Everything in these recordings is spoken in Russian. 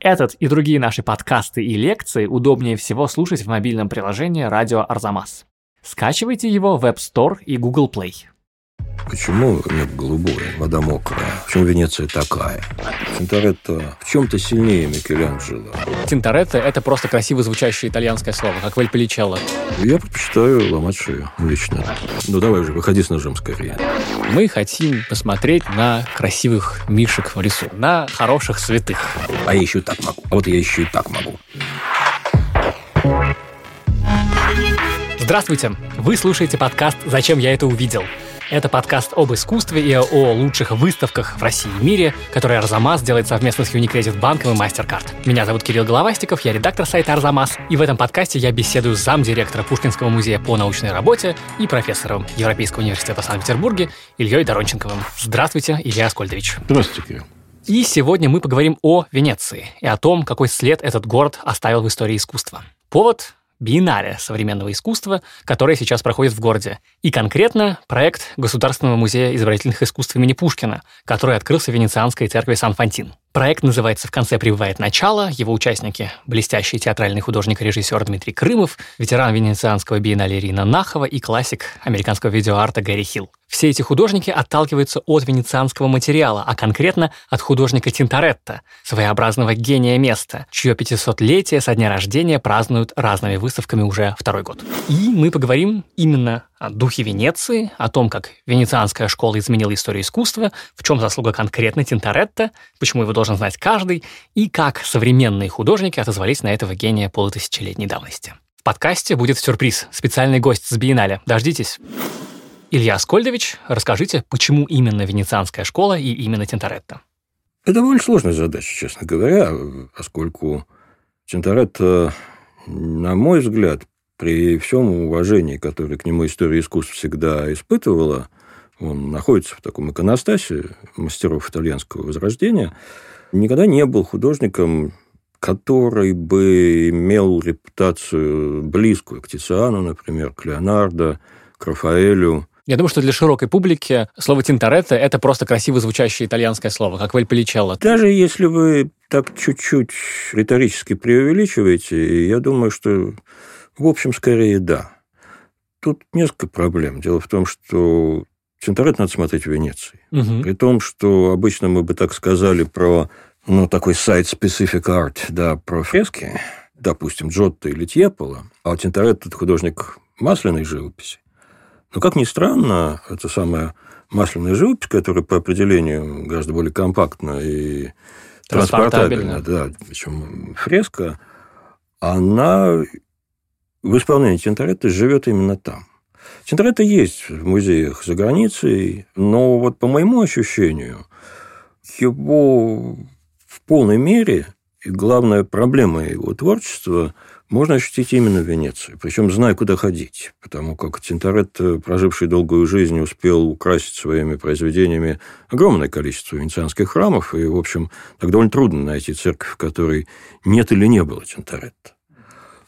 Этот и другие наши подкасты и лекции удобнее всего слушать в мобильном приложении «Радио Арзамас». Скачивайте его в App Store и Google Play. Почему небо голубое, вода мокрая? Почему Венеция такая? Тинторетто в чем-то сильнее Микеланджело. Тинторетто – это просто красиво звучащее итальянское слово, как Вальполичелло. Я предпочитаю ломать шею лично. Ну давай уже, выходи с ножом скорее. Мы хотим посмотреть на красивых мишек в лесу, на хороших святых. А я еще и так могу. А вот я еще и так могу. Здравствуйте! Вы слушаете подкаст «Зачем я это увидел?» Это подкаст об искусстве и о лучших выставках в России и мире, которые Арзамас делает совместно с Unicredit банком и MasterCard. Меня зовут Кирилл Головастиков, я редактор сайта Арзамас, и в этом подкасте я беседую с замдиректора Пушкинского музея по научной работе и профессором Европейского университета в Санкт-Петербурге Ильей Доронченковым. Здравствуйте, Илья Аскольдович. Здравствуйте, Кирилл. И сегодня мы поговорим о Венеции и о том, какой след этот город оставил в истории искусства. Повод биеннале современного искусства, которое сейчас проходит в городе. И конкретно проект Государственного музея изобразительных искусств имени Пушкина, который открылся в Венецианской церкви Сан-Фантин. Проект называется «В конце прибывает начало». Его участники – блестящий театральный художник и режиссер Дмитрий Крымов, ветеран венецианского биеннале Ирина Нахова и классик американского видеоарта Гэри Хилл. Все эти художники отталкиваются от венецианского материала, а конкретно от художника Тинторетто, своеобразного гения места, чье 500-летие со дня рождения празднуют разными выставками уже второй год. И мы поговорим именно духе Венеции, о том, как венецианская школа изменила историю искусства, в чем заслуга конкретно Тинторетто, почему его должен знать каждый, и как современные художники отозвались на этого гения полутысячелетней давности. В подкасте будет сюрприз, специальный гость с Биеннале. Дождитесь. Илья Аскольдович, расскажите, почему именно Венецианская школа и именно Тинторетто? Это довольно сложная задача, честно говоря, поскольку Тинторетто, на мой взгляд, при всем уважении, которое к нему история искусств всегда испытывала, он находится в таком иконостасе мастеров итальянского возрождения, никогда не был художником, который бы имел репутацию близкую к Тициану, например, к Леонардо, к Рафаэлю. Я думаю, что для широкой публики слово «тинторетто» — это просто красиво звучащее итальянское слово, как «вальполичелло». Даже если вы так чуть-чуть риторически преувеличиваете, я думаю, что, в общем, скорее да. Тут несколько проблем. Дело в том, что Тинторетто надо смотреть в Венеции. Угу. При том, что обычно мы бы так сказали про ну, такой сайт Specific Art, да, про фрески, допустим, Джотто или Тьепола, а Тинторетто – это художник масляной живописи. Но, как ни странно, это самая масляная живопись, которая по определению гораздо более компактна и транспортабельна, да, причем фреска, она в исполнении Тинторетто живет именно там. Тинторетто есть в музеях за границей, но вот по моему ощущению, его в полной мере, и главная проблема его творчества – можно ощутить именно в Венеции, причем зная, куда ходить, потому как Тинторетто, проживший долгую жизнь, успел украсить своими произведениями огромное количество венецианских храмов, и, в общем, так довольно трудно найти церковь, в которой нет или не было Тинторетто.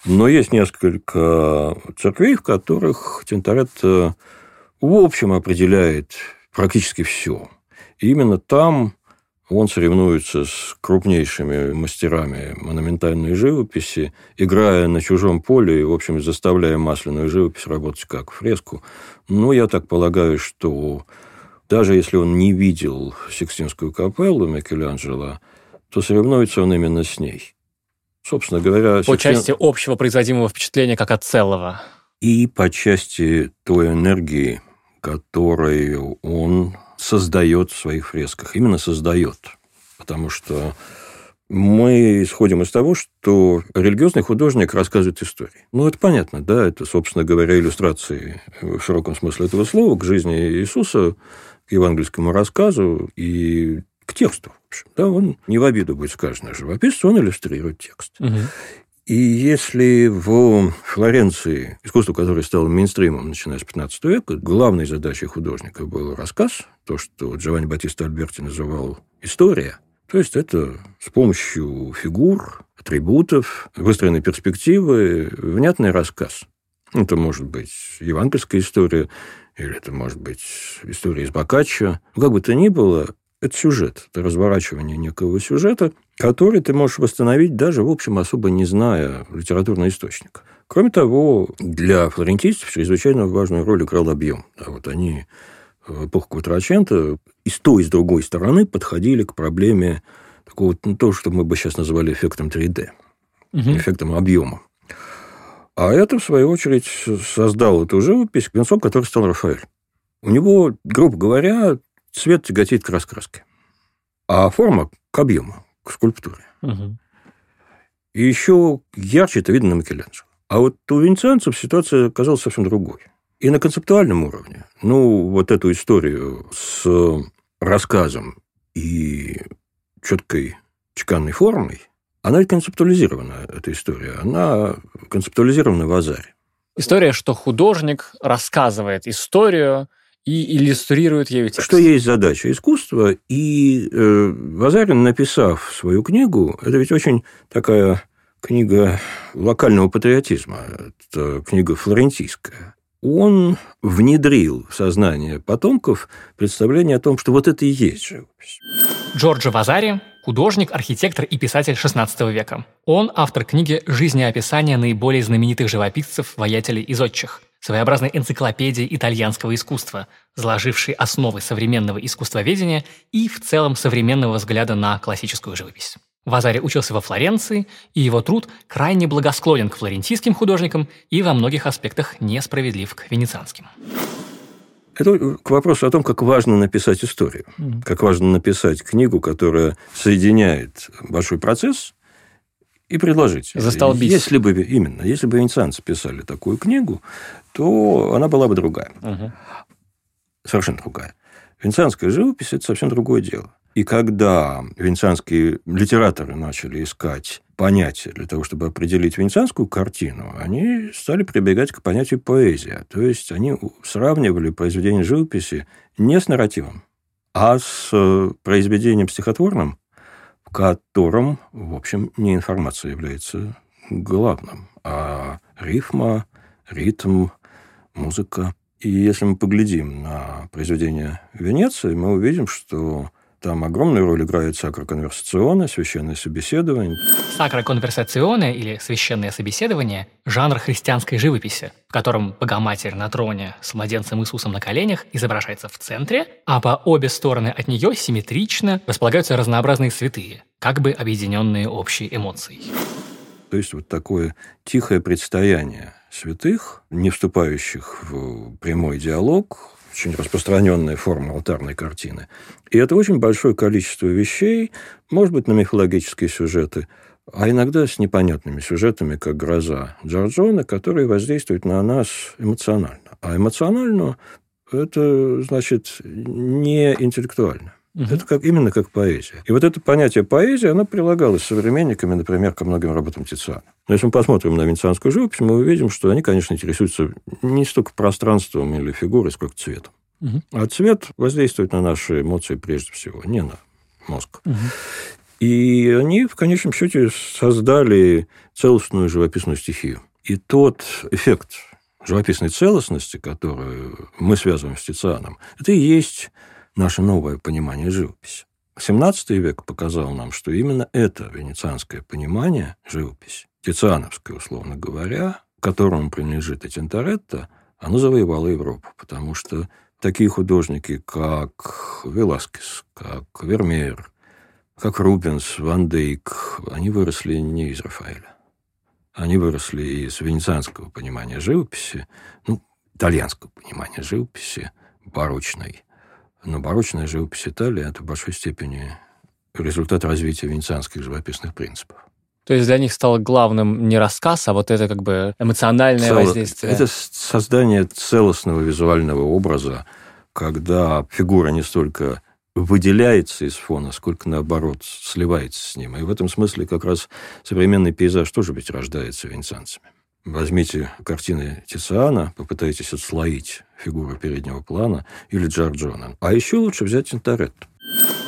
Но есть несколько церквей, в которых Тинторетто, в общем, определяет практически все. И именно там он соревнуется с крупнейшими мастерами монументальной живописи, играя на чужом поле и, в общем, заставляя масляную живопись работать как фреску. Но я так полагаю, что даже если он не видел Сикстинскую капеллу Микеланджело, то соревнуется он именно с ней. Собственно говоря... По Сикстин... части общего производимого впечатления как от целого. И по части той энергии, которую он создает в своих фресках. Именно создает. Потому что мы исходим из того, что религиозный художник рассказывает истории. Ну, это понятно, да, это, собственно говоря, иллюстрации в широком смысле этого слова к жизни Иисуса, к евангельскому рассказу и к тексту. В общем, да, он не в обиду будет сказано живописцу, он иллюстрирует текст. Угу. И если в Флоренции, искусство, которое стало мейнстримом, начиная с 15 века, главной задачей художника был рассказ, то, что Джованни Батиста Альберти называл история, то есть это с помощью фигур, атрибутов, выстроенной перспективы, внятный рассказ. Это может быть евангельская история, или это может быть история из Боккаччо. Как бы то ни было, Это сюжет, это разворачивание некого сюжета, который ты можешь восстановить даже, в общем, особо не зная литературный источник. Кроме того, для флорентийцев чрезвычайно важную роль играл объем. А вот они в эпоху Кватрачента и с той, и с другой стороны подходили к проблеме такого, ну, то, что мы бы сейчас называли эффектом 3D, угу. эффектом объема. А это, в свою очередь, создал эту живопись венцом, который стал Рафаэль. У него, грубо говоря, цвет тяготеет к раскраске, а форма к объему, к скульптуре. Угу. И еще ярче это видно на Микеланджело. А вот у венецианцев ситуация оказалась совсем другой. И на концептуальном уровне, ну, вот эту историю с рассказом и четкой чеканной формой, она ведь концептуализирована, эта история. Она концептуализирована в Азаре. История, что художник рассказывает историю и иллюстрирует ею текст. Что есть задача искусства. И э, Вазарин, написав свою книгу, это ведь очень такая книга локального патриотизма, это книга флорентийская. Он внедрил в сознание потомков представление о том, что вот это и есть живопись. Джорджо Вазари – художник, архитектор и писатель XVI века. Он автор книги «Жизнеописание наиболее знаменитых живописцев, воятелей и зодчих», своеобразной энциклопедии итальянского искусства, заложившей основы современного искусствоведения и в целом современного взгляда на классическую живопись. Вазари учился во Флоренции, и его труд крайне благосклонен к флорентийским художникам и во многих аспектах несправедлив к венецианским. Это к вопросу о том, как важно написать историю, mm-hmm. как важно написать книгу, которая соединяет большой процесс и предложить. Застолбить. Если бы, именно, если бы венецианцы писали такую книгу, то она была бы другая. Uh-huh. Совершенно другая. Венецианская живопись – это совсем другое дело. И когда венецианские литераторы начали искать понятия для того, чтобы определить венецианскую картину, они стали прибегать к понятию поэзия. То есть они сравнивали произведение живописи не с нарративом, а с э, произведением стихотворным, котором, в общем, не информация является главным, а рифма, ритм, музыка. И если мы поглядим на произведение Венеции, мы увидим, что там огромную роль играет сакроконверсационное, священное собеседование. Сакроконверсационное или священное собеседование – жанр христианской живописи, в котором Богоматерь на троне с младенцем Иисусом на коленях изображается в центре, а по обе стороны от нее симметрично располагаются разнообразные святые, как бы объединенные общей эмоцией. То есть вот такое тихое предстояние святых, не вступающих в прямой диалог, очень распространенная форма алтарной картины. И это очень большое количество вещей, может быть, на мифологические сюжеты, а иногда с непонятными сюжетами, как «Гроза» Джорджона, которые воздействуют на нас эмоционально. А эмоционально это, значит, не интеллектуально. Угу. Это как, именно как поэзия. И вот это понятие поэзии, оно прилагалось современниками, например, ко многим работам Тициана. Но если мы посмотрим на венецианскую живопись, мы увидим, что они, конечно, интересуются не столько пространством или фигурой, сколько цветом. Угу. А цвет воздействует на наши эмоции прежде всего, не на мозг. Угу. И они, в конечном счете, создали целостную живописную стихию. И тот эффект живописной целостности, которую мы связываем с Тицианом, это и есть наше новое понимание живописи. XVII век показал нам, что именно это венецианское понимание живописи, тициановское, условно говоря, которому принадлежит и оно завоевало Европу, потому что такие художники, как Веласкес, как Вермеер, как Рубенс, Ван Дейк, они выросли не из Рафаэля. Они выросли из венецианского понимания живописи, ну, итальянского понимания живописи, барочной, но барочная живопись Италии – это в большой степени результат развития венецианских живописных принципов. То есть для них стало главным не рассказ, а вот это как бы эмоциональное Цело... воздействие. Это создание целостного визуального образа, когда фигура не столько выделяется из фона, сколько, наоборот, сливается с ним. И в этом смысле как раз современный пейзаж тоже ведь рождается венецианцами. Возьмите картины Тициана, попытайтесь отслоить фигуру переднего плана или Джорджона. А еще лучше взять Тинторетто.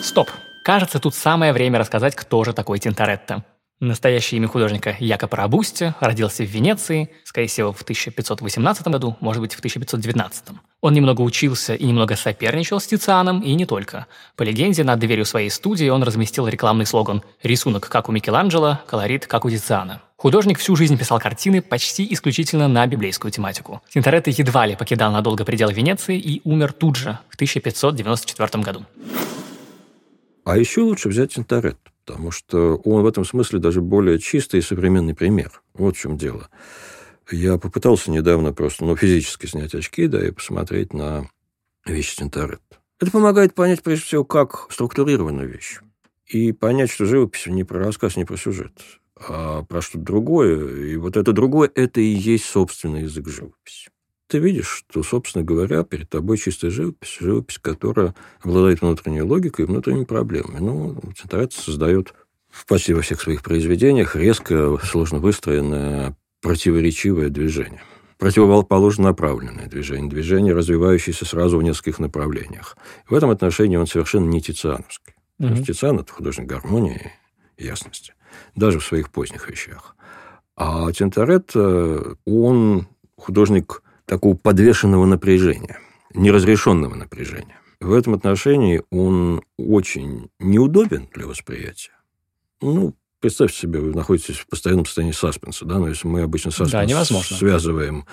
Стоп. Кажется, тут самое время рассказать, кто же такой Тинторетто. Настоящее имя художника Якоб Рабусти родился в Венеции, скорее всего, в 1518 году, может быть, в 1519. Он немного учился и немного соперничал с Тицианом, и не только. По легенде, над дверью своей студии он разместил рекламный слоган «Рисунок, как у Микеланджело, колорит, как у Тициана». Художник всю жизнь писал картины почти исключительно на библейскую тематику. Тинторетто едва ли покидал надолго пределы Венеции и умер тут же, в 1594 году. А еще лучше взять Тинторетто потому что он в этом смысле даже более чистый и современный пример. Вот в чем дело. Я попытался недавно просто ну, физически снять очки, да, и посмотреть на вещи Тинторет. Это помогает понять, прежде всего, как структурирована вещь. И понять, что живопись не про рассказ, не про сюжет, а про что-то другое. И вот это другое – это и есть собственный язык живописи ты видишь, что, собственно говоря, перед тобой чистая живопись, живопись, которая обладает внутренней логикой и внутренними проблемами. Ну, Центарец создает почти во всех своих произведениях резко, сложно выстроенное, противоречивое движение. Противоположно направленное движение, движение, развивающееся сразу в нескольких направлениях. В этом отношении он совершенно не тициановский. Потому что Тициан – это художник гармонии и ясности, даже в своих поздних вещах. А Тинторет, он художник такого подвешенного напряжения, неразрешенного напряжения. В этом отношении он очень неудобен для восприятия. Ну, представьте себе, вы находитесь в постоянном состоянии саспенса, да, но если мы обычно саспенс да, невозможно. связываем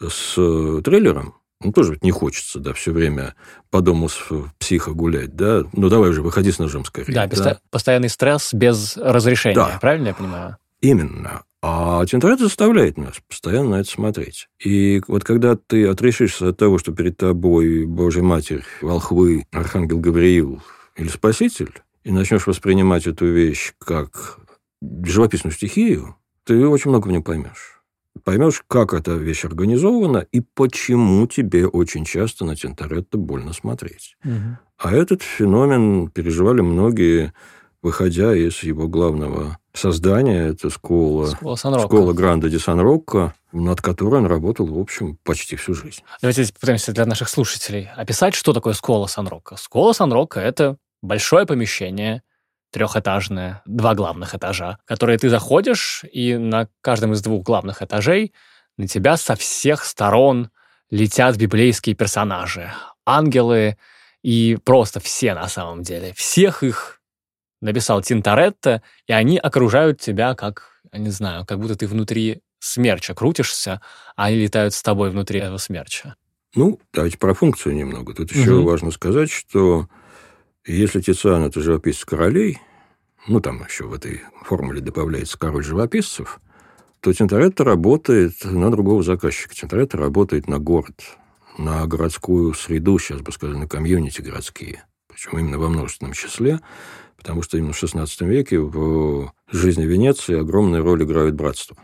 с э, трейлером, ну, тоже ведь не хочется, да, все время по дому с психа гулять, да. Ну, давай уже, выходи с ножом скорее. Да, да? постоянный стресс без разрешения, да. правильно я понимаю? Именно. А Тинторет заставляет нас постоянно на это смотреть. И вот когда ты отрешишься от того, что перед тобой Божья Матерь, Волхвы, Архангел Гавриил или Спаситель, и начнешь воспринимать эту вещь как живописную стихию, ты очень много в нем поймешь. Поймешь, как эта вещь организована и почему тебе очень часто на Тинторетто больно смотреть. Угу. А этот феномен переживали многие, выходя из его главного создания. Это школа, школа, школа Гранда де Сан-Рокко, над которой он работал, в общем, почти всю жизнь. Давайте попытаемся для наших слушателей описать, что такое школа Сан-Рокко. Школа Сан-Рокко – это большое помещение, трехэтажное, два главных этажа, которые ты заходишь, и на каждом из двух главных этажей на тебя со всех сторон летят библейские персонажи, ангелы и просто все на самом деле. Всех их написал Тинторетто, и они окружают тебя как, я не знаю, как будто ты внутри смерча крутишься, а они летают с тобой внутри этого смерча. Ну, давайте про функцию немного. Тут еще угу. важно сказать, что если Тициан – это живописец королей, ну, там еще в этой формуле добавляется король живописцев, то Тинторетто работает на другого заказчика. Тинторетто работает на город, на городскую среду, сейчас бы сказали, на комьюнити городские. Причем именно во множественном числе потому что именно в XVI веке в жизни Венеции огромную роль играет братство.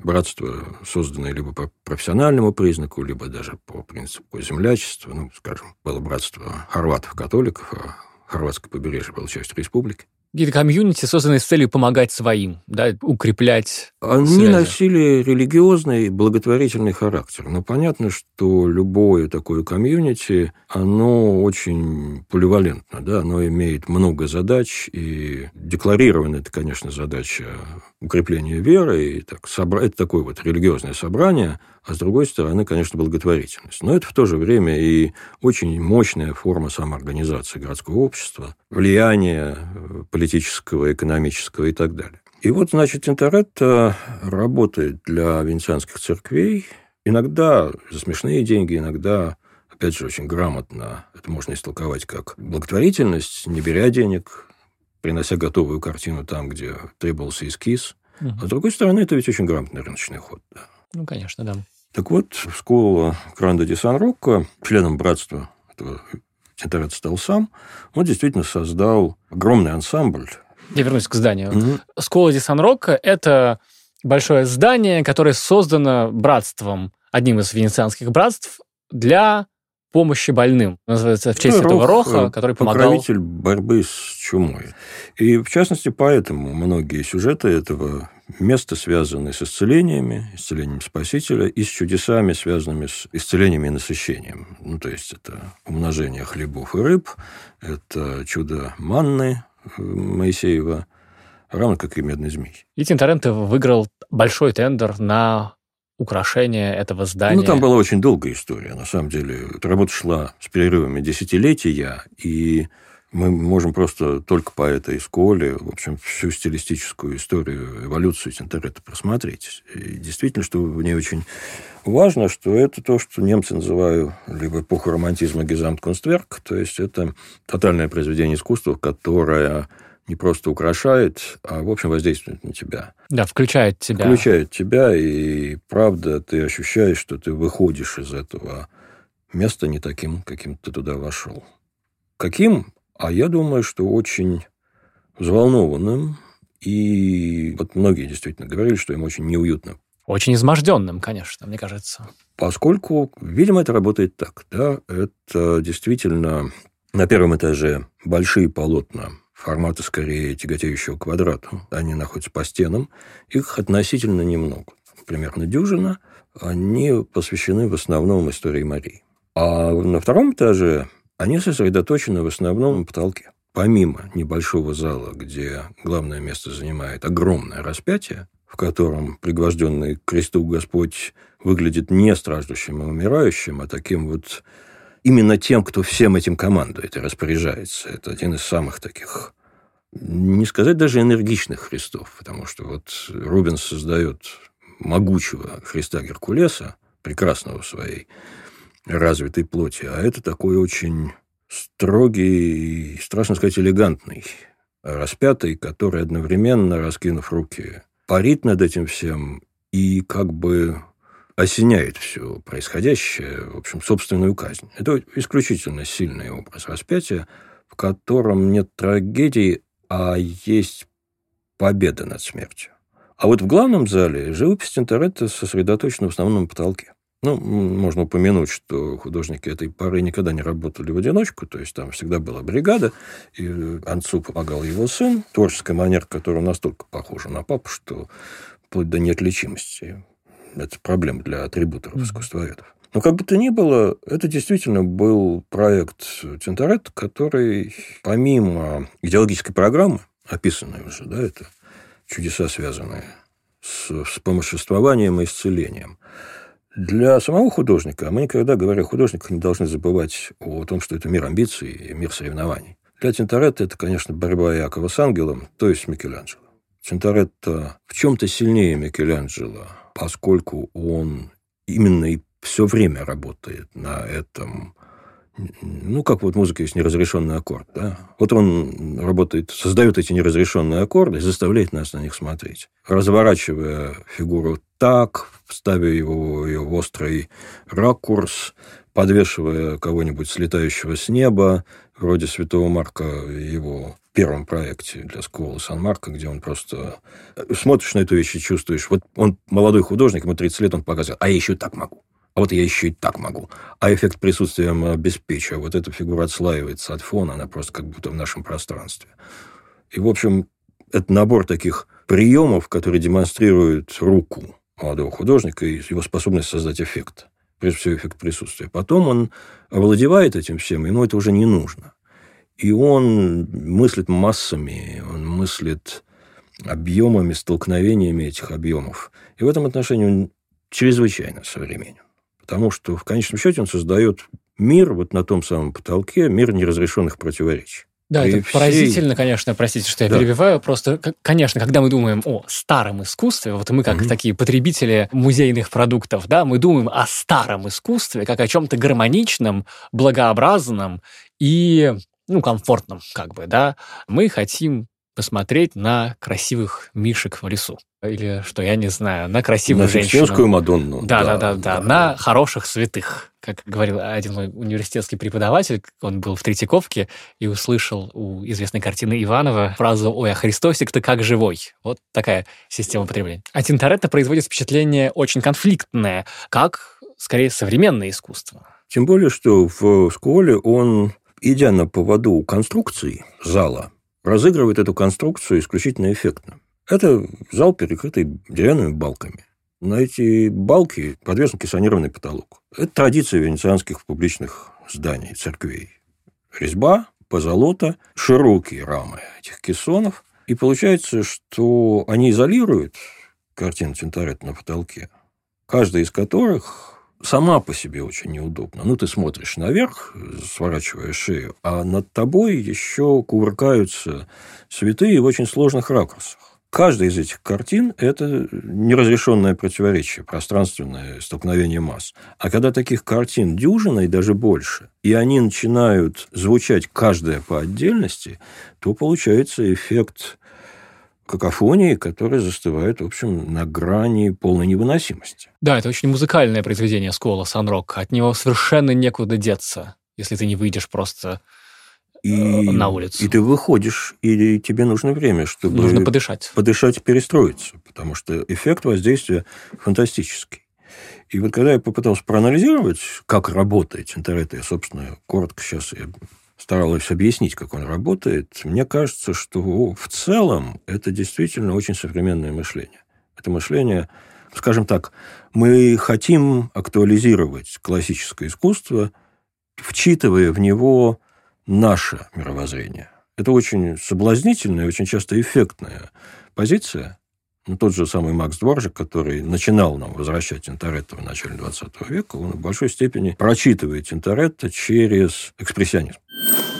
Братство, созданное либо по профессиональному признаку, либо даже по принципу землячества. Ну, скажем, было братство хорватов-католиков, а хорватское побережье было частью республики какие-то комьюнити, созданные с целью помогать своим, да, укреплять Они связи. носили религиозный, благотворительный характер. Но понятно, что любое такое комьюнити, оно очень поливалентно, да, оно имеет много задач, и декларирована это, конечно, задача укрепления веры, и так, собра... это такое вот религиозное собрание – а с другой стороны, конечно, благотворительность. Но это в то же время и очень мощная форма самоорганизации городского общества, влияния э, политического, экономического и так далее. И вот, значит, Тинторетто работает для венецианских церквей, иногда за смешные деньги, иногда, опять же, очень грамотно. Это можно истолковать как благотворительность, не беря денег, принося готовую картину там, где требовался эскиз. Угу. А с другой стороны, это ведь очень грамотный рыночный ход. Да. Ну, конечно, да. Так вот, школа Гранда де Сан-Рокко, членом братства этого Тинторет стал сам, он действительно создал огромный ансамбль. Я вернусь к зданию. Угу. Школа де Сан-Рокко – это большое здание, которое создано братством, одним из венецианских братств, для помощи больным. Называется в честь Рох, этого Роха, который помогал... Покровитель борьбы с чумой. И, в частности, поэтому многие сюжеты этого места связаны с исцелениями, исцелением Спасителя, и с чудесами, связанными с исцелениями и насыщением. Ну, то есть, это умножение хлебов и рыб, это чудо манны э, Моисеева, равно как и «Медный змей». И Тинторетто выиграл большой тендер на украшение этого здания. Ну, там была очень долгая история. На самом деле, работа шла с перерывами десятилетия, и мы можем просто только по этой школе, в общем, всю стилистическую историю, эволюцию Тинторетто просмотреть. И действительно, что в ней очень важно, что это то, что немцы называют либо эпоху романтизма Гезамткунстверк, то есть это тотальное произведение искусства, которое не просто украшает, а, в общем, воздействует на тебя. Да, включает тебя. Включает тебя, и правда, ты ощущаешь, что ты выходишь из этого места не таким, каким ты туда вошел. Каким? А я думаю, что очень взволнованным. И вот многие действительно говорили, что им очень неуютно. Очень изможденным, конечно, мне кажется. Поскольку, видимо, это работает так. Да? Это действительно на первом этаже большие полотна формата скорее тяготеющего к квадрату. Они находятся по стенам. Их относительно немного. Примерно дюжина. Они посвящены в основном истории Марии. А на втором этаже они сосредоточены в основном на потолке. Помимо небольшого зала, где главное место занимает огромное распятие, в котором пригвожденный к кресту Господь выглядит не страждущим и умирающим, а таким вот именно тем, кто всем этим командует и распоряжается. Это один из самых таких, не сказать даже энергичных Христов, потому что вот Рубенс создает могучего Христа Геркулеса, прекрасного в своей развитой плоти, а это такой очень строгий страшно сказать, элегантный распятый, который одновременно, раскинув руки, парит над этим всем и как бы осеняет все происходящее, в общем, собственную казнь. Это исключительно сильный образ распятия, в котором нет трагедии, а есть победа над смертью. А вот в главном зале живопись Тинторетто сосредоточена в основном на потолке. Ну, можно упомянуть, что художники этой поры никогда не работали в одиночку, то есть там всегда была бригада, и Анцу помогал его сын, творческая манера, которая настолько похожа на папу, что вплоть до неотличимости. Это проблема для атрибуторов искусствоведов. Но как бы то ни было, это действительно был проект Тинторет, который помимо идеологической программы, описанной уже, да, это чудеса, связанные с вспомоществованием и исцелением, для самого художника, мы никогда, говоря о художниках, не должны забывать о том, что это мир амбиций и мир соревнований. Для Тинторетто это, конечно, борьба Якова с ангелом, то есть Микеланджело. Тинторетто в чем-то сильнее Микеланджело, поскольку он именно и все время работает на этом ну, как вот музыка есть неразрешенный аккорд, да? Вот он работает, создает эти неразрешенные аккорды и заставляет нас на них смотреть. Разворачивая фигуру так, ставя его, ее в острый ракурс, подвешивая кого-нибудь слетающего с неба, вроде Святого Марка его первом проекте для школы Сан-Марко, где он просто... Смотришь на эту вещь и чувствуешь... Вот он молодой художник, ему 30 лет, он показывает, а я еще так могу. А вот я еще и так могу. А эффект присутствия обеспечиваю. Вот эта фигура отслаивается от фона, она просто как будто в нашем пространстве. И, в общем, это набор таких приемов, которые демонстрируют руку молодого художника и его способность создать эффект. Прежде всего, эффект присутствия. Потом он овладевает этим всем, ему это уже не нужно. И он мыслит массами, он мыслит объемами, столкновениями этих объемов. И в этом отношении он чрезвычайно современен. Потому что в конечном счете он создает мир вот на том самом потолке, мир неразрешенных противоречий. Да, это всей... поразительно, конечно, простите, что я да. перебиваю. Просто, конечно, когда мы думаем о старом искусстве, вот мы как угу. такие потребители музейных продуктов, да, мы думаем о старом искусстве как о чем-то гармоничном, благообразном и ну, комфортном, как бы, да. Мы хотим посмотреть на красивых мишек в лесу. Или, что я не знаю, на красивую на женщину. На Мадонну. Да, да, да, да, да. На хороших святых. Как говорил один мой университетский преподаватель, он был в Третьяковке и услышал у известной картины Иванова фразу «Ой, а Христосик-то как живой». Вот такая система потребления. А Тинторетто производит впечатление очень конфликтное, как, скорее, современное искусство. Тем более, что в школе он, идя на поводу конструкции зала, разыгрывает эту конструкцию исключительно эффектно. Это зал, перекрытый деревянными балками. На эти балки подвешен кессонированный потолок. Это традиция венецианских публичных зданий, церквей. Резьба, позолота, широкие рамы этих кессонов. И получается, что они изолируют картину Тинторетто на потолке, каждая из которых сама по себе очень неудобна. Ну, ты смотришь наверх, сворачивая шею, а над тобой еще кувыркаются святые в очень сложных ракурсах. Каждая из этих картин – это неразрешенное противоречие, пространственное столкновение масс. А когда таких картин дюжина и даже больше, и они начинают звучать каждая по отдельности, то получается эффект какофонии, которая застывает, в общем, на грани полной невыносимости. Да, это очень музыкальное произведение Скола Санрок. От него совершенно некуда деться, если ты не выйдешь просто и, э, на улицу. И ты выходишь, и тебе нужно время, чтобы... Нужно подышать. Подышать и перестроиться, потому что эффект воздействия фантастический. И вот когда я попытался проанализировать, как работает Тинторетто, я, собственно, коротко сейчас я старалась объяснить, как он работает, мне кажется, что в целом это действительно очень современное мышление. Это мышление, скажем так, мы хотим актуализировать классическое искусство, вчитывая в него наше мировоззрение. Это очень соблазнительная, очень часто эффектная позиция, ну, тот же самый Макс Дворжик, который начинал нам возвращать Тинторетто в начале 20 века, он в большой степени прочитывает Тинторетто через экспрессионизм.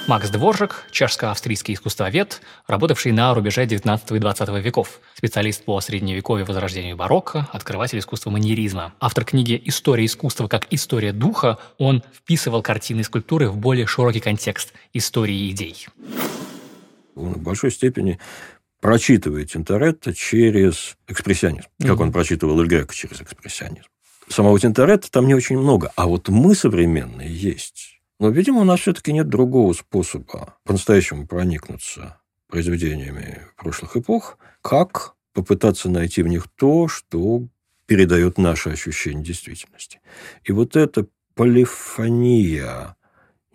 Макс Дворжик – чешско-австрийский искусствовед, работавший на рубеже 19 и 20 веков, специалист по средневековью возрождению барокко, открыватель искусства маньеризма. Автор книги «История искусства как история духа», он вписывал картины и скульптуры в более широкий контекст истории идей. Он в большой степени прочитывает Тинторетто через экспрессионизм, как mm-hmm. он прочитывал Эль Греко через экспрессионизм. Самого Тинторетто там не очень много, а вот мы современные есть. Но, видимо, у нас все-таки нет другого способа по-настоящему проникнуться произведениями прошлых эпох, как попытаться найти в них то, что передает наше ощущение действительности. И вот эта полифония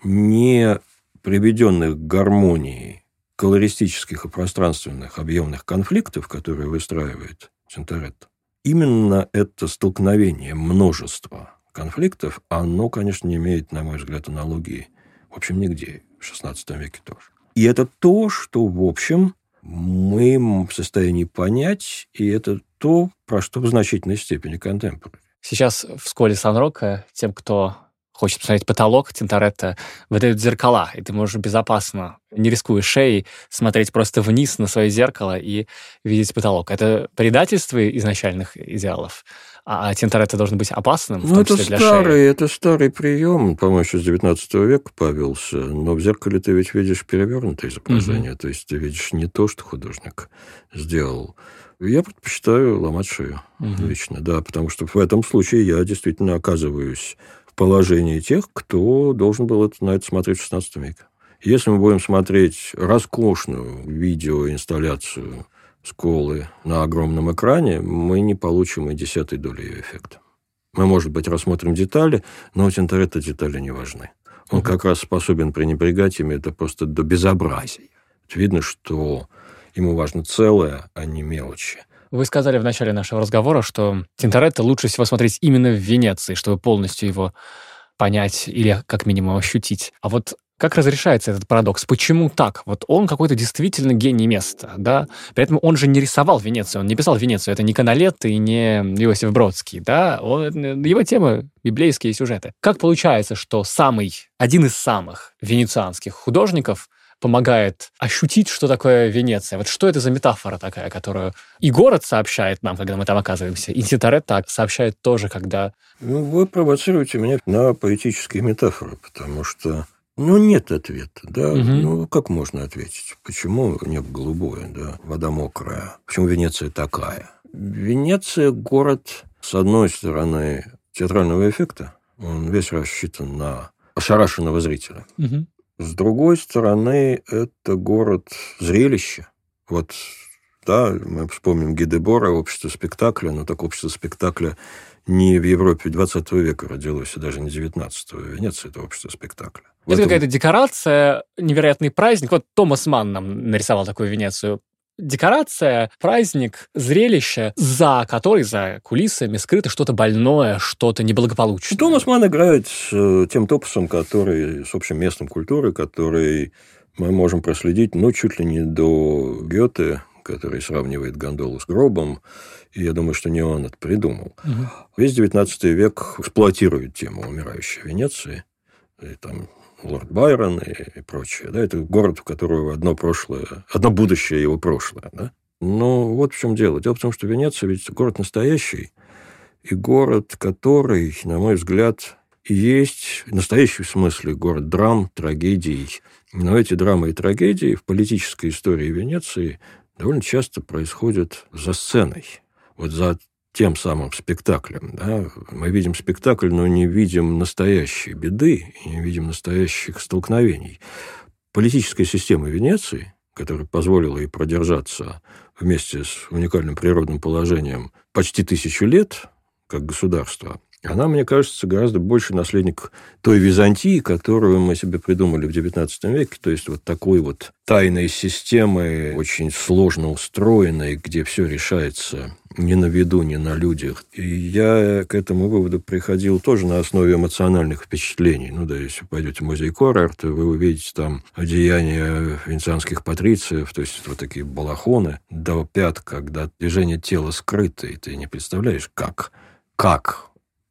не приведенных к гармонии колористических и пространственных объемных конфликтов, которые выстраивает Тинторетто, именно это столкновение множества конфликтов, оно, конечно, не имеет, на мой взгляд, аналогии, в общем, нигде, в XVI веке тоже. И это то, что, в общем, мы в состоянии понять, и это то, про что в значительной степени контемпорари. Сейчас в школе Сан-Рока тем, кто хочет посмотреть потолок Тинторетто, выдают зеркала, и ты можешь безопасно, не рискуя шеей, смотреть просто вниз на свое зеркало и видеть потолок. Это предательство изначальных идеалов, а, а Тинторетто должен быть опасным, в ну, том это числе старый, шеи. Это старый прием, по-моему, еще с 19 века повелся, но в зеркале ты ведь видишь перевернутое изображение, угу. то есть ты видишь не то, что художник сделал. Я предпочитаю ломать шею угу. лично, да, потому что в этом случае я действительно оказываюсь положении тех, кто должен был это, на это смотреть в XVI веке. Если мы будем смотреть роскошную видеоинсталляцию школы на огромном экране, мы не получим и десятой доли ее эффекта. Мы, может быть, рассмотрим детали, но у Тинторетто детали не важны. Он как раз способен пренебрегать ими, это просто до безобразия. Видно, что ему важно целое, а не мелочи. Вы сказали в начале нашего разговора, что Тинторетто лучше всего смотреть именно в Венеции, чтобы полностью его понять или как минимум ощутить. А вот как разрешается этот парадокс? Почему так? Вот он какой-то действительно гений места, да? При этом он же не рисовал Венецию, он не писал Венецию. Это не Каналет и не Иосиф Бродский, да? Он, его темы — библейские сюжеты. Как получается, что самый, один из самых венецианских художников помогает ощутить, что такое Венеция. Вот что это за метафора такая, которую и город сообщает нам, когда мы там оказываемся, и Тинторетто сообщает тоже, когда... Ну, вы провоцируете меня на поэтические метафоры, потому что ну, нет ответа, да. Угу. Ну, как можно ответить? Почему небо голубое, да, вода мокрая? Почему Венеция такая? Венеция – город, с одной стороны, театрального эффекта. Он весь рассчитан на ошарашенного зрителя. Угу. С другой стороны, это город зрелища. Вот, да, мы вспомним Гидебора, общество спектакля, но так общество спектакля не в Европе 20 века родилось, и даже не 19-го. Венеция – это общество спектакля. Это этом... какая-то декорация, невероятный праздник. Вот Томас Манн нам нарисовал такую Венецию декорация, праздник, зрелище, за которой, за кулисами скрыто что-то больное, что-то неблагополучное. Томас Ман играет с э, тем топусом, который, с общим местом культуры, который мы можем проследить, ну, чуть ли не до Гёте, который сравнивает гондолу с гробом, и я думаю, что не он это придумал. Угу. Весь XIX век эксплуатирует тему умирающей Венеции. И там лорд Байрон и, и прочее. Да, это город, у которого одно прошлое, одно будущее его прошлое. Да? Но вот в чем дело. Дело в том, что Венеция ведь город настоящий, и город, который, на мой взгляд, есть в настоящем смысле город драм, трагедий. Но эти драмы и трагедии в политической истории Венеции довольно часто происходят за сценой, вот за тем самым спектаклем. Да? Мы видим спектакль, но не видим настоящей беды не видим настоящих столкновений. Политическая система Венеции, которая позволила ей продержаться вместе с уникальным природным положением почти тысячу лет, как государство, она, мне кажется, гораздо больше наследник той Византии, которую мы себе придумали в XIX веке, то есть вот такой вот тайной системы, очень сложно устроенной, где все решается не на виду, не на людях. И я к этому выводу приходил тоже на основе эмоциональных впечатлений. Ну да, если вы пойдете в музей Корарт, вы увидите там одеяния венецианских патрициев, то есть вот такие балахоны до пят, когда движение тела скрыто, и ты не представляешь, как как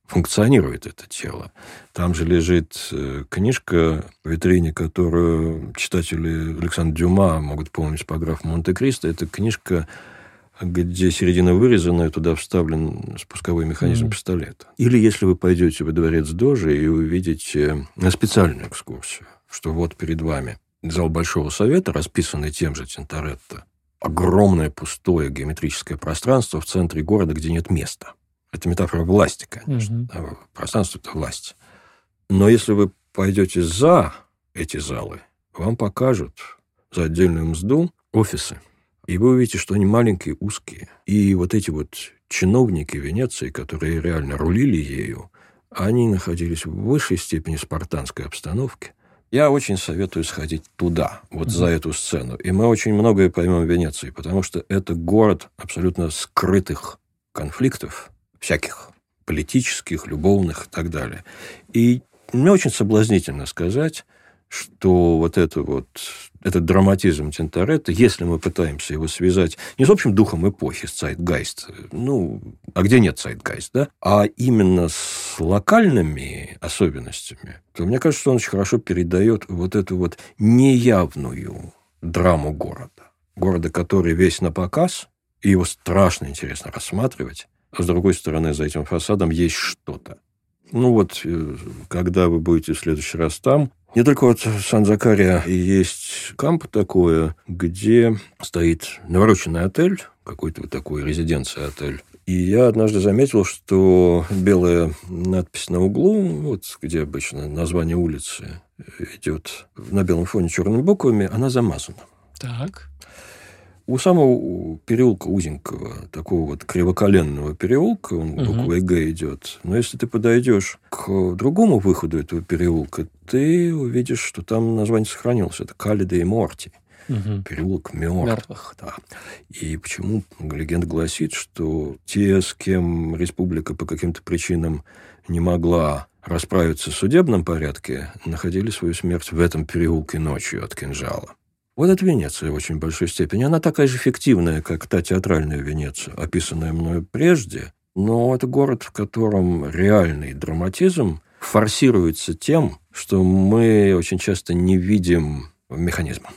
функционирует это тело. Там же лежит э, книжка в витрине, которую читатели Александра Дюма могут помнить по графу Монте-Кристо. Это книжка где середина вырезана, и туда вставлен спусковой механизм mm. пистолета. Или если вы пойдете во дворец Дожи и увидите специальную экскурсию, что вот перед вами зал Большого Совета, расписанный тем же Тинторетто, огромное пустое геометрическое пространство в центре города, где нет места. Это метафора власти, конечно. Угу. Пространство – это власть. Но если вы пойдете за эти залы, вам покажут за отдельную мзду офисы. И вы увидите, что они маленькие, узкие. И вот эти вот чиновники Венеции, которые реально рулили ею, они находились в высшей степени спартанской обстановке. Я очень советую сходить туда, вот mm-hmm. за эту сцену. И мы очень многое поймем в Венеции, потому что это город абсолютно скрытых конфликтов, всяких политических, любовных и так далее. И мне очень соблазнительно сказать, что вот это вот, этот драматизм Тинторетто, если мы пытаемся его связать не с общим духом эпохи, с Zeitgeist, ну, а где нет Zeitgeist, да, а именно с локальными особенностями, то мне кажется, что он очень хорошо передает вот эту вот неявную драму города. Города, который весь на показ, и его страшно интересно рассматривать, с другой стороны, за этим фасадом есть что-то. Ну вот, э, когда вы будете в следующий раз там, не только вот в Сан-Закария есть камп такое, где стоит навороченный отель, какой-то вот такой резиденция-отель. И я однажды заметил, что белая надпись на углу, вот где обычно название улицы идет на белом фоне черными буквами, она замазана. Так. У самого переулка узенького, такого вот кривоколенного переулка, он угу. буквой Г идет. Но если ты подойдешь к другому выходу этого переулка, ты увидишь, что там название сохранилось. Это Калида и Морти. Угу. Переулок мертвых. мертвых. Да. И почему легенда гласит, что те, с кем республика по каким-то причинам не могла расправиться в судебном порядке, находили свою смерть в этом переулке ночью от кинжала. Вот это Венеция в очень большой степени. Она такая же фиктивная, как та театральная Венеция, описанная мною прежде, но это город, в котором реальный драматизм форсируется тем, что мы очень часто не видим механизма.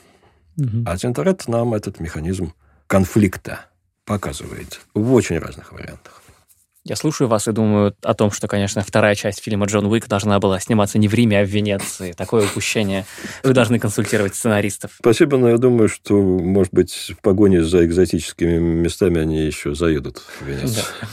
Угу. А Тинторет нам этот механизм конфликта показывает в очень разных вариантах. Я слушаю вас и думаю о том, что, конечно, вторая часть фильма «Джон Уик» должна была сниматься не в Риме, а в Венеции. Такое упущение. Вы должны консультировать сценаристов. Спасибо, но я думаю, что, может быть, в погоне за экзотическими местами они еще заедут в Венецию. Да.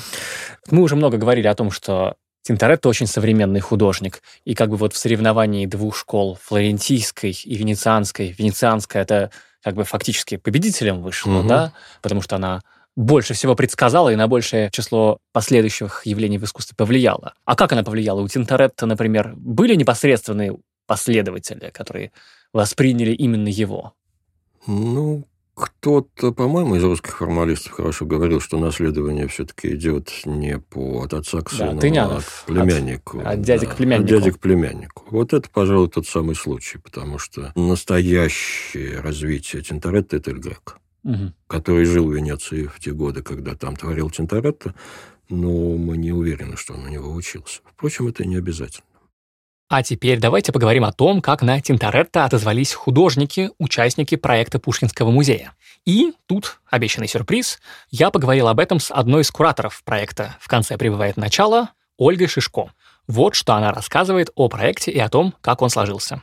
Мы уже много говорили о том, что Тинторетто очень современный художник. И как бы вот в соревновании двух школ, флорентийской и венецианской, венецианская это как бы фактически победителем вышла, угу. да, потому что она больше всего предсказала и на большее число последующих явлений в искусстве повлияла. А как она повлияла? У Тинторетто, например, были непосредственные последователи, которые восприняли именно его? Ну, Кто-то, по-моему, из русских формалистов хорошо говорил, что наследование все-таки идет не по от отца к сыну, да, а от племяннику. От, от дяди да, к племяннику. От дяди к племяннику. Вот это, пожалуй, тот самый случай, потому что настоящее развитие Тинторетто – это Эль Греко, угу. который жил в Венеции в те годы, когда там творил Тинторетто, но мы не уверены, что он у него учился. Впрочем, это не обязательно. А теперь давайте поговорим о том, как на Тинторетто отозвались художники, участники проекта Пушкинского музея. И тут обещанный сюрприз. Я поговорил об этом с одной из кураторов проекта «В конце прибывает начало» Ольгой Шишко. Вот что она рассказывает о проекте и о том, как он сложился.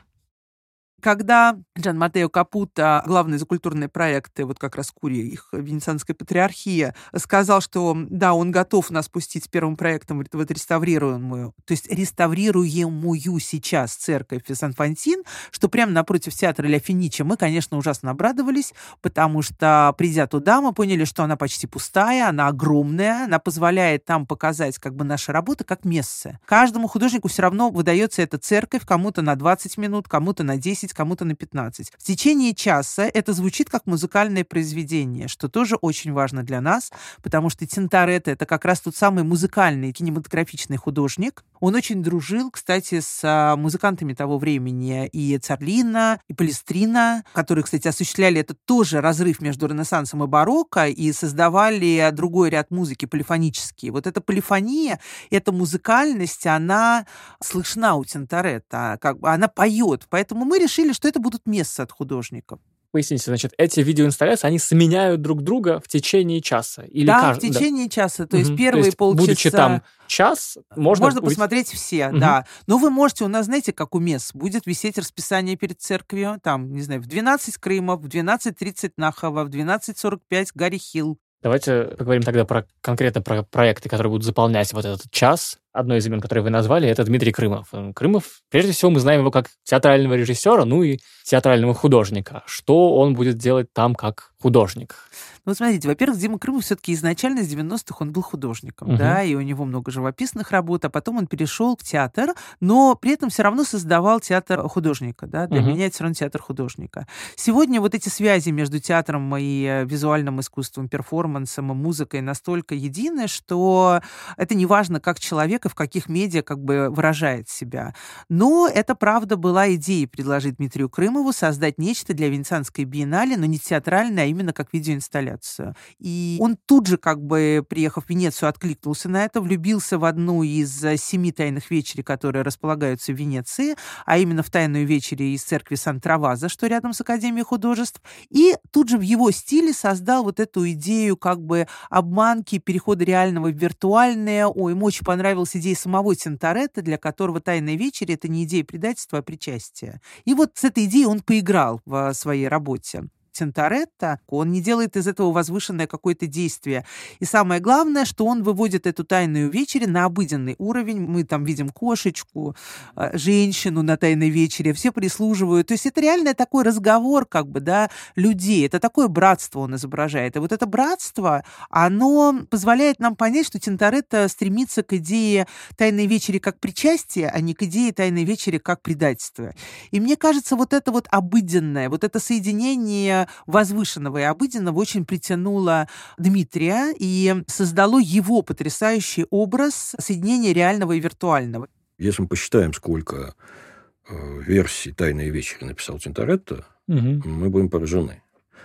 Когда Джан Матео Капута, главный за культурные проекты, вот как раз Курия, их Венецианская патриархия, сказал, что да, он готов нас пустить с первым проектом в вот реставрируемую, то есть реставрируемую сейчас церковь Сан-Фантин, что прямо напротив театра Ля Финичи, мы, конечно, ужасно обрадовались, потому что, придя туда, мы поняли, что она почти пустая, она огромная, она позволяет там показать как бы наши работы как мессы. Каждому художнику все равно выдается эта церковь, кому-то на 20 минут, кому-то на 10, кому-то на 15. В течение часа это звучит как музыкальное произведение, что тоже очень важно для нас, потому что Тинторетто — это как раз тот самый музыкальный кинематографичный художник. Он очень дружил, кстати, с а, музыкантами того времени и Царлина, и Палестрина, которые, кстати, осуществляли это тоже разрыв между Ренессансом и барокко и создавали другой ряд музыки полифонический. Вот эта полифония, эта музыкальность, она слышна у Тинторетто, как бы она поет. Поэтому мы решили, что это будут мессы от художников. Поясните, значит, эти видеоинсталляции, они сменяют друг друга в течение часа? Или да, кажд... в течение да. часа. То есть угу. первые то есть, полчаса... Будучи там час, можно... Можно увидеть... посмотреть все, угу. да. Но вы можете, у нас, знаете, как у мест, будет висеть расписание перед церковью, там, не знаю, в 12 Крымов, в 12.30 Нахова, в 12.45 Гарри Хилл. Давайте поговорим тогда про конкретно про проекты, которые будут заполнять вот этот час одно из имен, которое вы назвали, это Дмитрий Крымов. Крымов, прежде всего, мы знаем его как театрального режиссера, ну и театрального художника. Что он будет делать там как художник? Ну, смотрите, во-первых, Дима Крымов все-таки изначально с 90-х он был художником, угу. да, и у него много живописных работ, а потом он перешел в театр, но при этом все равно создавал театр художника, да, для угу. меня это все равно театр художника. Сегодня вот эти связи между театром и э, визуальным искусством, перформансом и музыкой настолько едины, что это не важно, как человек и в каких медиа как бы выражает себя. Но это, правда, была идея предложить Дмитрию Крымову создать нечто для Венецианской биеннале, но не театральное, а именно как видеоинсталляцию. И он тут же, как бы, приехав в Венецию, откликнулся на это, влюбился в одну из э, семи тайных вечерей, которые располагаются в Венеции, а именно в тайную вечерю из церкви Сан-Траваза, что рядом с Академией художеств, и тут же в его стиле создал вот эту идею как бы обманки, перехода реального в виртуальное. Ой, ему очень понравился идеей самого Тинторетто, для которого «Тайная вечеря» — это не идея предательства, а причастия. И вот с этой идеей он поиграл в своей работе. Тинторетто, он не делает из этого возвышенное какое-то действие. И самое главное, что он выводит эту тайную вечерю на обыденный уровень. Мы там видим кошечку, э, женщину на тайной вечере, все прислуживают. То есть это реально такой разговор, как бы, да, людей. Это такое братство он изображает. И вот это братство, оно позволяет нам понять, что Тинторетто стремится к идее тайной вечери как причастие, а не к идее тайной вечери как предательство. И мне кажется, вот это вот обыденное, вот это соединение возвышенного и обыденного очень притянуло Дмитрия и создало его потрясающий образ соединения реального и виртуального. Если мы посчитаем, сколько э, версий «Тайной вечери» написал Тинторетто, угу. мы будем поражены.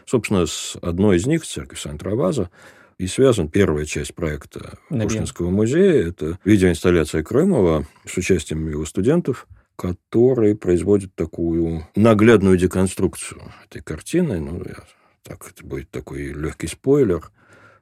Собственно, с одной из них, церковь Сан-Траваза, и связан первая часть проекта. Пушкинского музея. Это видеоинсталляция Крымова с участием его студентов – который производит такую наглядную деконструкцию этой картины. Ну, я, так, это будет такой легкий спойлер,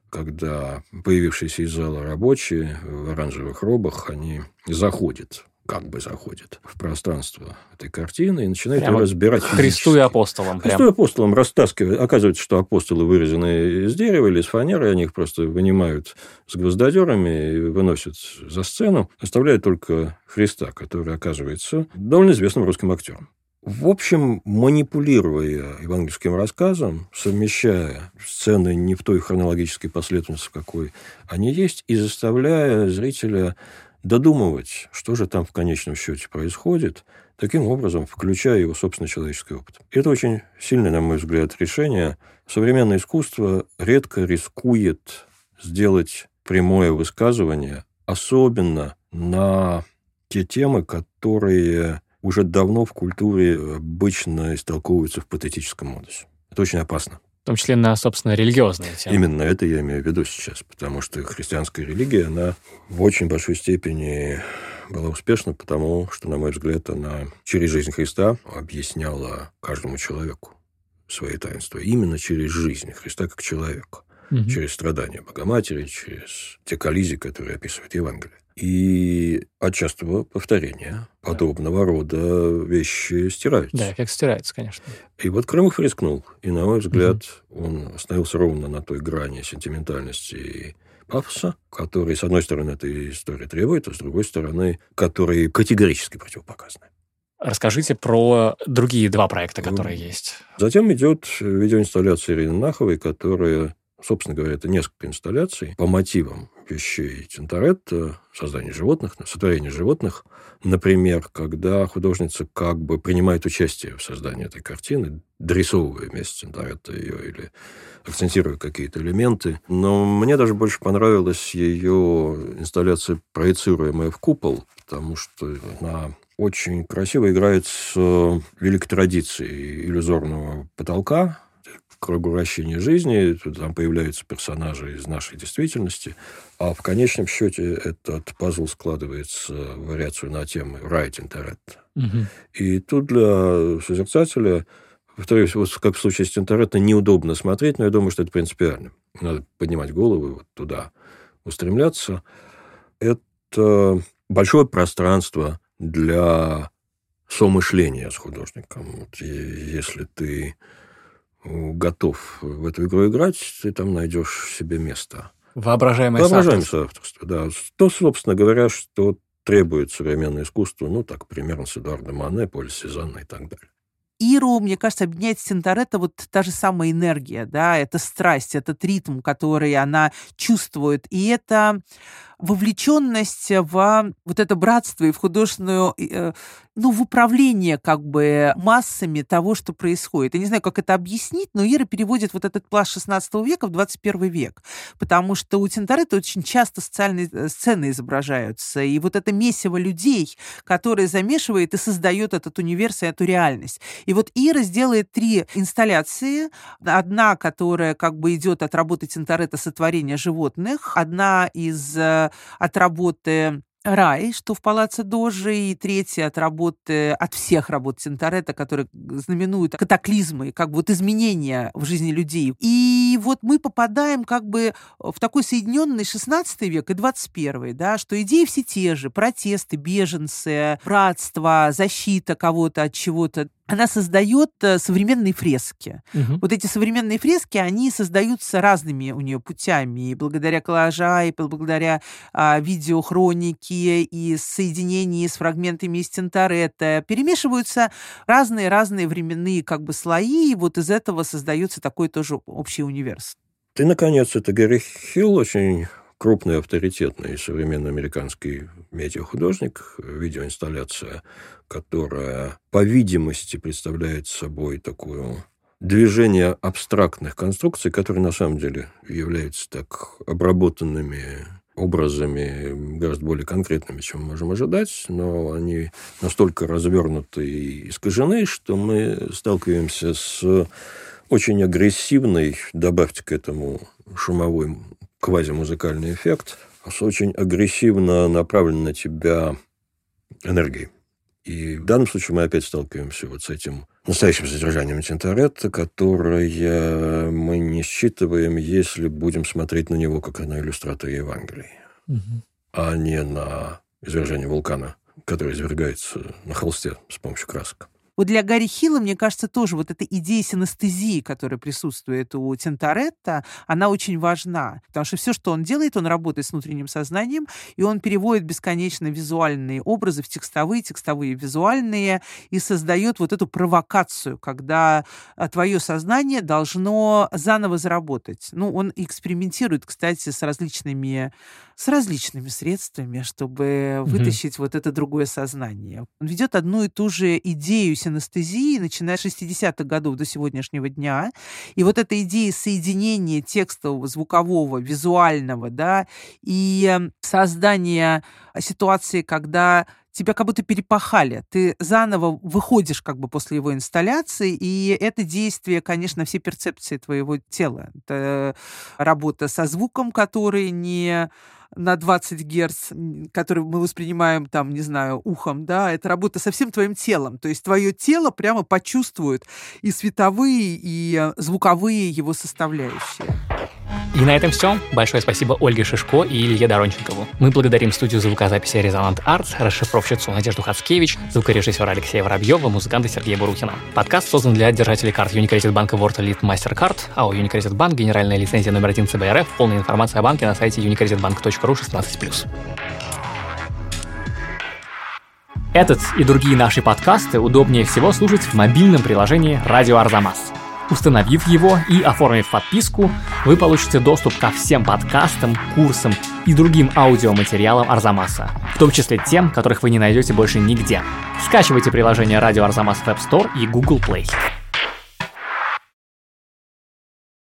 когда появившиеся из зала рабочие в оранжевых робах, они заходят как бы заходит в пространство этой картины и начинает прямо ее разбирать Христу и апостолам. Христу и апостолам растаскивает. Оказывается, что апостолы вырезаны из дерева или из фанеры, они их просто вынимают с гвоздодерами и выносят за сцену, оставляют только Христа, который оказывается довольно известным русским актером. В общем, манипулируя евангельским рассказом, совмещая сцены не в той хронологической последовательности, в какой они есть, и заставляя зрителя додумывать, что же там в конечном счете происходит, таким образом включая его собственный человеческий опыт. Это очень сильное, на мой взгляд, решение. Современное искусство редко рискует сделать прямое высказывание, особенно на те темы, которые уже давно в культуре обычно истолковываются в патетическом модусе. Это очень опасно. В том числе на, собственно, религиозные темы. Именно это я имею в виду сейчас, потому что христианская религия, она в очень большой степени была успешна, потому что, на мой взгляд, она через жизнь Христа объясняла каждому человеку свои таинства. Именно через жизнь Христа как человека. Угу. Через страдания Богоматери, через те коллизии, которые описывает Евангелие. И от частого повторения подобного рода вещи стираются. Да, как стираются, конечно. И вот Крымов рискнул. И, на мой взгляд, угу. он остановился ровно на той грани сентиментальности и пафоса, который, с одной стороны, эта история требует, а с другой стороны, которые категорически противопоказаны. Расскажите про другие два проекта, которые есть. Затем идет видеоинсталляция Ирины Наховой, которая Собственно говоря, это несколько инсталляций по мотивам вещей Тинторетто, создание животных, сотворение животных. Например, когда художница как бы принимает участие в создании этой картины, дорисовывая вместе с ее или акцентируя какие-то элементы. Но мне даже больше понравилась ее инсталляция, проецируемая в купол, потому что она очень красиво играет с великой традицией иллюзорного потолка, кругу вращения жизни, там появляются персонажи из нашей действительности, а в конечном счете этот пазл складывается в вариацию на тему «Right Internet». Угу. И тут для созерцателя Повторюсь, вот как в случае с Тинторетто неудобно смотреть, но я думаю, что это принципиально. Надо поднимать голову вот туда, устремляться. Это большое пространство для somышления с художником. Вот если ты готов в эту игру играть, ты там найдешь себе место. Воображаемое, Воображаемое соавторство. да. То, собственно говоря, что требует современное искусство, ну, так, примерно с Эдуардом Мане, Поль Сезанна и так далее. Иру, мне кажется, объединяет Синтаретто вот та же самая энергия, да, это страсть, этот ритм, который она чувствует, и это вовлеченность в вот это братство и в художественную, э, ну, в управление как бы массами того, что происходит. Я не знаю, как это объяснить, но Ира переводит вот этот пласт 16 века в 21 век, потому что у Тинторетто очень часто социальные э, сцены изображаются, и вот это месиво людей, которое замешивает и создает этот универс и эту реальность. И вот Ира сделает три инсталляции. Одна, которая как бы идет от работы Тинторетто сотворения животных, одна из от работы Рай, что в Палаццо Дожи, и третья от работы, от всех работ Тинторетто, которые знаменуют катаклизмы, как вот изменения в жизни людей. И вот мы попадаем как бы в такой соединенный 16 век и 21, да, что идеи все те же, протесты, беженцы, братство, защита кого-то от чего-то, она создает э, современные фрески. Угу. Вот эти современные фрески, они создаются разными у нее путями. И благодаря коллажа, и благодаря а, видеохронике, и соединении с фрагментами из Тинторетта. Перемешиваются разные-разные временные как бы слои, и вот из этого создается такой тоже общий универс. Ты, наконец, это Гэри Хилл, очень крупный, авторитетный современный американский медиахудожник, видеоинсталляция, которая, по видимости, представляет собой такое движение абстрактных конструкций, которые на самом деле являются так обработанными образами гораздо более конкретными, чем мы можем ожидать, но они настолько развернуты и искажены, что мы сталкиваемся с очень агрессивной, добавьте к этому шумовой квазимузыкальный эффект с очень агрессивно направленной на тебя энергией. И в данном случае мы опять сталкиваемся вот с этим настоящим содержанием Тинторетта, которое мы не считываем, если будем смотреть на него как на иллюстратора Евангелия, угу. а не на извержение вулкана, который извергается на холсте с помощью красок. Вот для Гарри Хилла, мне кажется, тоже вот эта идея синестезии, которая присутствует у Тинторетта, она очень важна. Потому что все, что он делает, он работает с внутренним сознанием, и он переводит бесконечно визуальные образы в текстовые, текстовые визуальные, и создает вот эту провокацию, когда а, твое сознание должно заново заработать. Ну, он экспериментирует, кстати, с различными с различными средствами, чтобы mm-hmm. вытащить вот это другое сознание. Он ведет одну и ту же идею синестезии, начиная с 60-х годов до сегодняшнего дня. И вот эта идея соединения текстового, звукового, визуального, да, и эм, создания ситуации, когда тебя как будто перепахали. Ты заново выходишь как бы после его инсталляции, и это действие, конечно, все перцепции твоего тела. Это работа со звуком, который не на 20 Герц, который мы воспринимаем там, не знаю, ухом, да, это работа со всем твоим телом. То есть твое тело прямо почувствует и световые, и э, звуковые его составляющие. И на этом все. Большое спасибо Ольге Шишко и Илье Доронченкову. Мы благодарим студию звукозаписи «Резонант Арт», расшифровщицу Надежду Хацкевич, звукорежиссера Алексея Воробьева, музыканта Сергея Бурухина. Подкаст создан для держателей карт Unicredit банка World Elite MasterCard, а у Unicredit Bank генеральная лицензия номер один ЦБРФ, полная информация о банке на сайте unicreditbank.ru 16+. Этот и другие наши подкасты удобнее всего слушать в мобильном приложении «Радио Арзамас». Установив его и оформив подписку, вы получите доступ ко всем подкастам, курсам и другим аудиоматериалам Арзамаса, в том числе тем, которых вы не найдете больше нигде. Скачивайте приложение Радио Арзамас в App Store и Google Play.